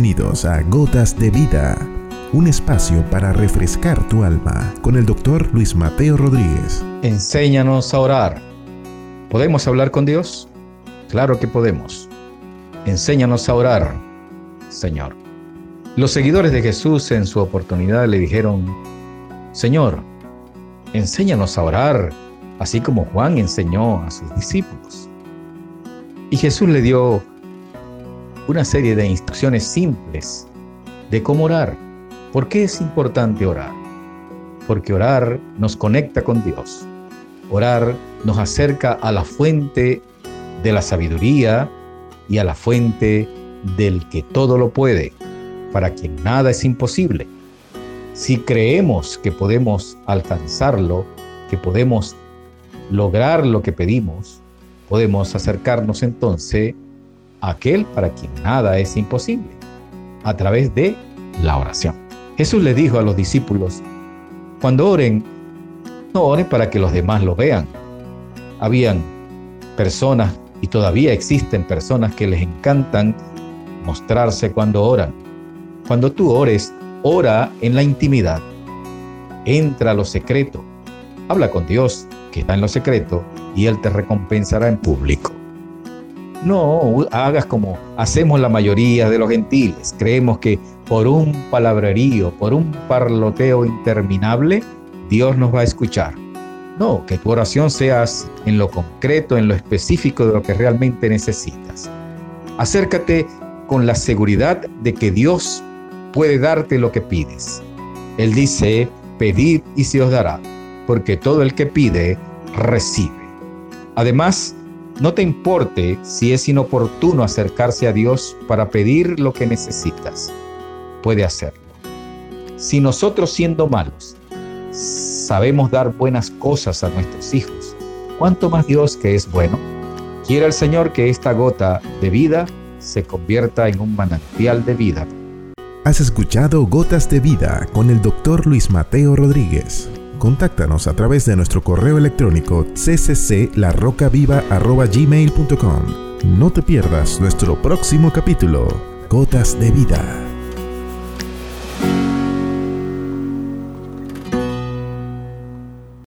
Bienvenidos a Gotas de Vida, un espacio para refrescar tu alma con el doctor Luis Mateo Rodríguez. Enséñanos a orar. ¿Podemos hablar con Dios? Claro que podemos. Enséñanos a orar, Señor. Los seguidores de Jesús en su oportunidad le dijeron, Señor, enséñanos a orar, así como Juan enseñó a sus discípulos. Y Jesús le dio una serie de instrucciones simples de cómo orar. ¿Por qué es importante orar? Porque orar nos conecta con Dios. Orar nos acerca a la fuente de la sabiduría y a la fuente del que todo lo puede, para quien nada es imposible. Si creemos que podemos alcanzarlo, que podemos lograr lo que pedimos, podemos acercarnos entonces aquel para quien nada es imposible, a través de la oración. Jesús le dijo a los discípulos, cuando oren, no oren para que los demás lo vean. Habían personas y todavía existen personas que les encantan mostrarse cuando oran. Cuando tú ores, ora en la intimidad. Entra a lo secreto. Habla con Dios, que está en lo secreto, y Él te recompensará en público. No hagas como hacemos la mayoría de los gentiles. Creemos que por un palabrerío, por un parloteo interminable, Dios nos va a escuchar. No, que tu oración seas en lo concreto, en lo específico de lo que realmente necesitas. Acércate con la seguridad de que Dios puede darte lo que pides. Él dice, pedid y se os dará, porque todo el que pide, recibe. Además, no te importe si es inoportuno acercarse a Dios para pedir lo que necesitas. Puede hacerlo. Si nosotros siendo malos sabemos dar buenas cosas a nuestros hijos, ¿cuánto más Dios que es bueno? Quiera el Señor que esta gota de vida se convierta en un manantial de vida. Has escuchado Gotas de Vida con el doctor Luis Mateo Rodríguez. Contáctanos a través de nuestro correo electrónico ccclarrocaviva.gmail.com No te pierdas nuestro próximo capítulo, Gotas de Vida.